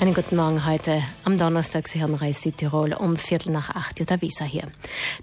Einen guten Morgen heute am Donnerstag. Sie hören Reis Südtirol um Viertel nach acht. Jutta Wieser hier.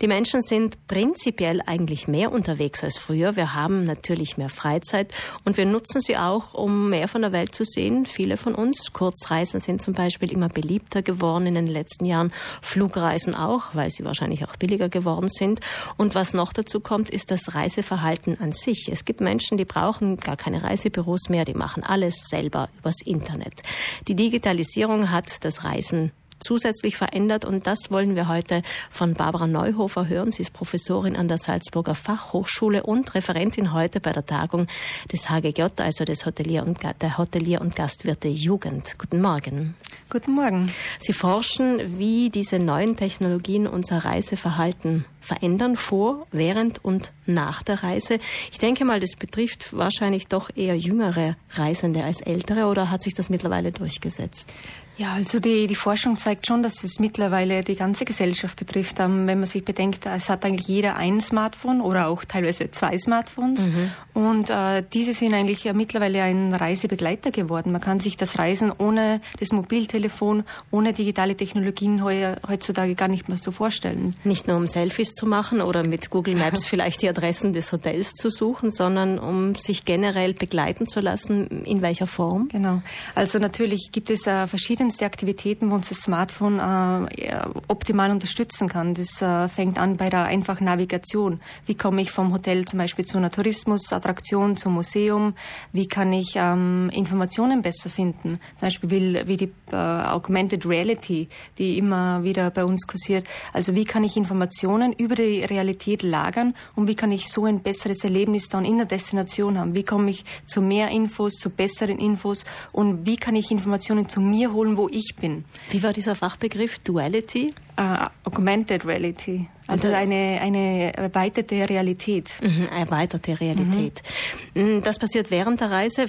Die Menschen sind prinzipiell eigentlich mehr unterwegs als früher. Wir haben natürlich mehr Freizeit und wir nutzen sie auch, um mehr von der Welt zu sehen. Viele von uns. Kurzreisen sind zum Beispiel immer beliebter geworden in den letzten Jahren. Flugreisen auch, weil sie wahrscheinlich auch billiger geworden sind. Und was noch dazu kommt, ist das Reiseverhalten an sich. Es gibt Menschen, die brauchen gar keine Reisebüros mehr. Die machen alles selber übers Internet. Die Digitalisierung Digitalisierung hat das Reisen zusätzlich verändert und das wollen wir heute von Barbara Neuhofer hören. Sie ist Professorin an der Salzburger Fachhochschule und Referentin heute bei der Tagung des HGJ, also des Hotelier und, der Hotelier- und Gastwirte Jugend. Guten Morgen. Guten Morgen. Sie forschen, wie diese neuen Technologien unser Reiseverhalten verändern vor, während und nach der Reise. Ich denke mal, das betrifft wahrscheinlich doch eher jüngere Reisende als ältere oder hat sich das mittlerweile durchgesetzt? Ja, also die, die Forschung zeigt schon, dass es mittlerweile die ganze Gesellschaft betrifft. Ähm, wenn man sich bedenkt, es hat eigentlich jeder ein Smartphone oder auch teilweise zwei Smartphones. Mhm. Und äh, diese sind eigentlich ja mittlerweile ein Reisebegleiter geworden. Man kann sich das Reisen ohne das Mobiltelefon, ohne digitale Technologien heutzutage gar nicht mehr so vorstellen. Nicht nur um Selfies zu machen oder mit Google Maps vielleicht die Adressen des Hotels zu suchen, sondern um sich generell begleiten zu lassen. In welcher Form? Genau. Also natürlich gibt es äh, verschiedenste Aktivitäten, wo uns das Smartphone äh, optimal unterstützen kann. Das äh, fängt an bei der einfachen Navigation. Wie komme ich vom Hotel zum Beispiel zu einer Tourismusattraktion, zum Museum? Wie kann ich ähm, Informationen besser finden? Zum Beispiel wie, wie die äh, Augmented Reality, die immer wieder bei uns kursiert. Also wie kann ich Informationen über die Realität lagern und wie kann ich so ein besseres Erlebnis dann in der Destination haben? Wie komme ich zu mehr Infos, zu besseren Infos und wie kann ich Informationen zu mir holen, wo ich bin. Wie war dieser Fachbegriff Duality? Uh, augmented Reality. Also, also eine, eine erweiterte Realität. Mhm, erweiterte Realität. Mhm. Das passiert während der Reise.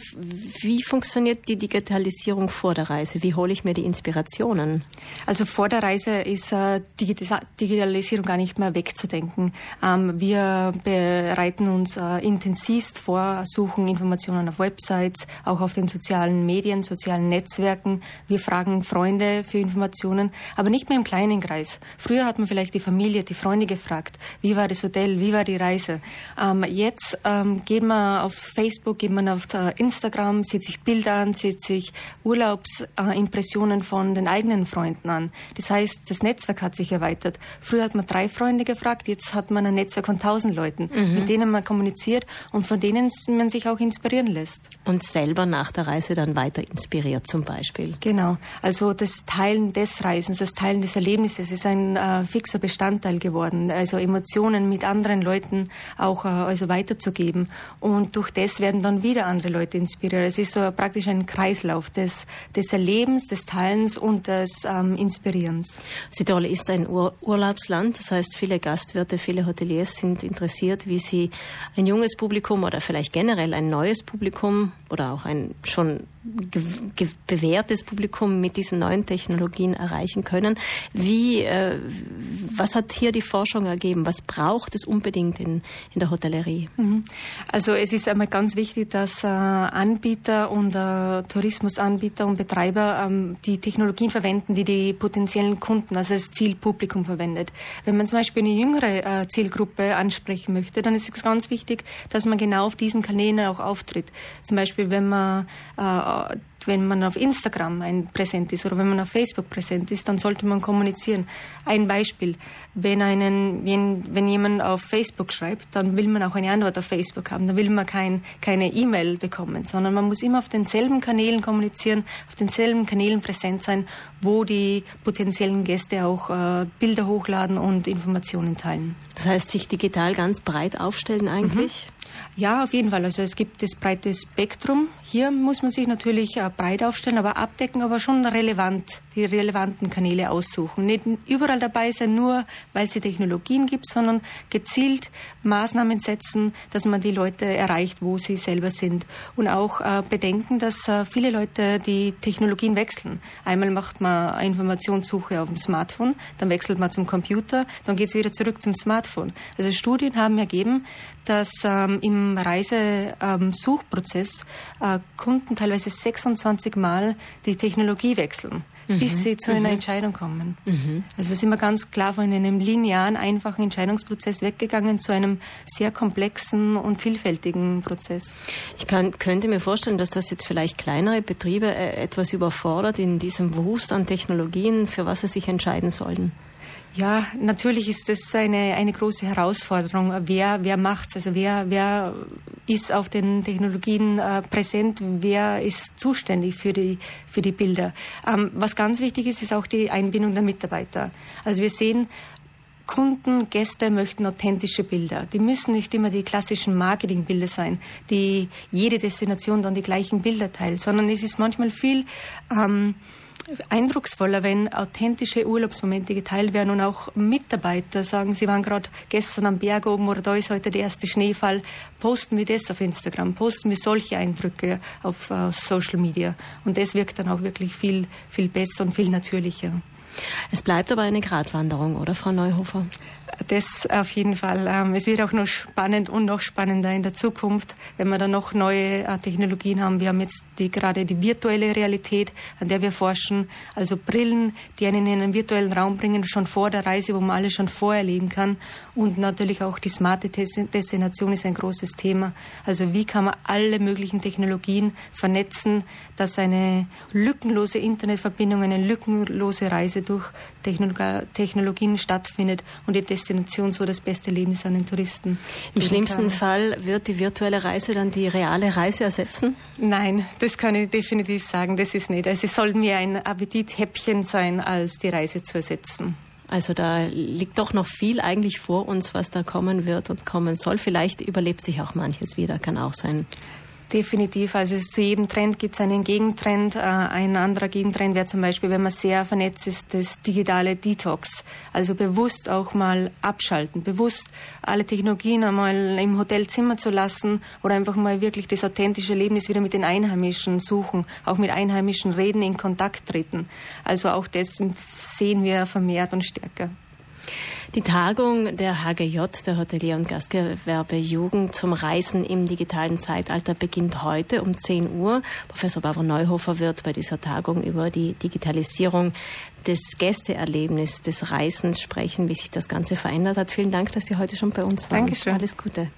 Wie funktioniert die Digitalisierung vor der Reise? Wie hole ich mir die Inspirationen? Also vor der Reise ist äh, Digitalisierung gar nicht mehr wegzudenken. Ähm, wir bereiten uns äh, intensivst vor, suchen Informationen auf Websites, auch auf den sozialen Medien, sozialen Netzwerken. Wir fragen Freunde für Informationen, aber nicht mehr im kleinen Kreis. Früher hat man vielleicht die Familie, die Freunde Freunde gefragt, wie war das Hotel, wie war die Reise. Ähm, jetzt ähm, geht man auf Facebook, geht man auf äh, Instagram, sieht sich Bilder an, sieht sich Urlaubsimpressionen äh, von den eigenen Freunden an. Das heißt, das Netzwerk hat sich erweitert. Früher hat man drei Freunde gefragt, jetzt hat man ein Netzwerk von tausend Leuten, mhm. mit denen man kommuniziert und von denen man sich auch inspirieren lässt. Und selber nach der Reise dann weiter inspiriert zum Beispiel. Genau. Also das Teilen des Reisens, das Teilen des Erlebnisses ist ein äh, fixer Bestandteil geworden geworden, also Emotionen mit anderen Leuten auch äh, also weiterzugeben. Und durch das werden dann wieder andere Leute inspiriert. Es ist so praktisch ein Kreislauf des, des Erlebens, des Teilens und des ähm, Inspirierens. Südtirol ist ein Ur Urlaubsland, das heißt, viele Gastwirte, viele Hoteliers sind interessiert, wie sie ein junges Publikum oder vielleicht generell ein neues Publikum oder auch ein schon bewährtes Publikum mit diesen neuen Technologien erreichen können. Wie, äh, was hat hier die Forschung ergeben? Was braucht es unbedingt in, in der Hotellerie? Mhm. Also es ist einmal ganz wichtig, dass äh, Anbieter und äh, Tourismusanbieter und Betreiber ähm, die Technologien verwenden, die die potenziellen Kunden, also das Zielpublikum verwendet. Wenn man zum Beispiel eine jüngere äh, Zielgruppe ansprechen möchte, dann ist es ganz wichtig, dass man genau auf diesen Kanälen auch auftritt. Zum Beispiel, wenn man äh, wenn man auf Instagram ein präsent ist oder wenn man auf Facebook präsent ist, dann sollte man kommunizieren. Ein Beispiel, wenn, einen, wenn, wenn jemand auf Facebook schreibt, dann will man auch eine Antwort auf Facebook haben. Dann will man kein, keine E-Mail bekommen, sondern man muss immer auf denselben Kanälen kommunizieren, auf denselben Kanälen präsent sein, wo die potenziellen Gäste auch äh, Bilder hochladen und Informationen teilen. Das heißt, sich digital ganz breit aufstellen eigentlich? Mhm. Ja, auf jeden Fall. Also es gibt das breite Spektrum. Hier muss man sich natürlich äh, breit aufstellen, aber abdecken, aber schon relevant die relevanten Kanäle aussuchen. Nicht überall dabei sein, nur weil es die Technologien gibt, sondern gezielt Maßnahmen setzen, dass man die Leute erreicht, wo sie selber sind. Und auch äh, bedenken, dass äh, viele Leute die Technologien wechseln. Einmal macht man eine Informationssuche auf dem Smartphone, dann wechselt man zum Computer, dann geht es wieder zurück zum Smartphone. Also Studien haben ergeben, dass ähm, im Reisesuchprozess ähm, äh, Kunden teilweise 26 Mal die Technologie wechseln, mhm. bis sie zu einer mhm. Entscheidung kommen. Mhm. Also da sind wir ganz klar von einem linearen, einfachen Entscheidungsprozess weggegangen zu einem sehr komplexen und vielfältigen Prozess. Ich kann, könnte mir vorstellen, dass das jetzt vielleicht kleinere Betriebe äh, etwas überfordert in diesem Wust an Technologien, für was sie sich entscheiden sollten. Ja, natürlich ist das eine, eine große Herausforderung. Wer, wer macht's? Also wer, wer ist auf den Technologien äh, präsent? Wer ist zuständig für die, für die Bilder? Ähm, was ganz wichtig ist, ist auch die Einbindung der Mitarbeiter. Also wir sehen, Kunden, Gäste möchten authentische Bilder. Die müssen nicht immer die klassischen Marketingbilder sein, die jede Destination dann die gleichen Bilder teilt, sondern es ist manchmal viel ähm, eindrucksvoller, wenn authentische Urlaubsmomente geteilt werden und auch Mitarbeiter sagen, sie waren gerade gestern am Berg oben oder da ist heute der erste Schneefall. Posten wir das auf Instagram, posten wir solche Eindrücke auf uh, Social Media. Und das wirkt dann auch wirklich viel, viel besser und viel natürlicher. Es bleibt aber eine Gratwanderung, oder, Frau Neuhofer? Das auf jeden Fall. Ähm, es wird auch noch spannend und noch spannender in der Zukunft, wenn wir dann noch neue äh, Technologien haben. Wir haben jetzt die, gerade die virtuelle Realität, an der wir forschen. Also Brillen, die einen in einen virtuellen Raum bringen, schon vor der Reise, wo man alles schon vorerleben kann. Und natürlich auch die smarte Destination ist ein großes Thema. Also wie kann man alle möglichen Technologien vernetzen, dass eine lückenlose Internetverbindung, eine lückenlose Reise durch Technologien stattfindet und die Destination so das beste Erlebnis an den Touristen. Im schlimmsten kann. Fall wird die virtuelle Reise dann die reale Reise ersetzen? Nein, das kann ich definitiv sagen. Das ist nicht. Also es soll mehr ein Appetithäppchen sein, als die Reise zu ersetzen. Also da liegt doch noch viel eigentlich vor uns, was da kommen wird und kommen soll. Vielleicht überlebt sich auch manches wieder, kann auch sein. Definitiv. Also zu jedem Trend gibt es einen Gegentrend. Äh, ein anderer Gegentrend wäre zum Beispiel, wenn man sehr vernetzt ist, das digitale Detox. Also bewusst auch mal abschalten, bewusst alle Technologien einmal im Hotelzimmer zu lassen oder einfach mal wirklich das authentische Erlebnis wieder mit den Einheimischen suchen, auch mit Einheimischen reden, in Kontakt treten. Also auch das sehen wir vermehrt und stärker. Die Tagung der HGJ, der Hotelier- und Gastgewerbe Jugend zum Reisen im digitalen Zeitalter beginnt heute um 10 Uhr. Professor Barbara Neuhofer wird bei dieser Tagung über die Digitalisierung des Gästeerlebnisses des Reisens sprechen, wie sich das Ganze verändert hat. Vielen Dank, dass Sie heute schon bei uns waren. Dankeschön. Alles Gute.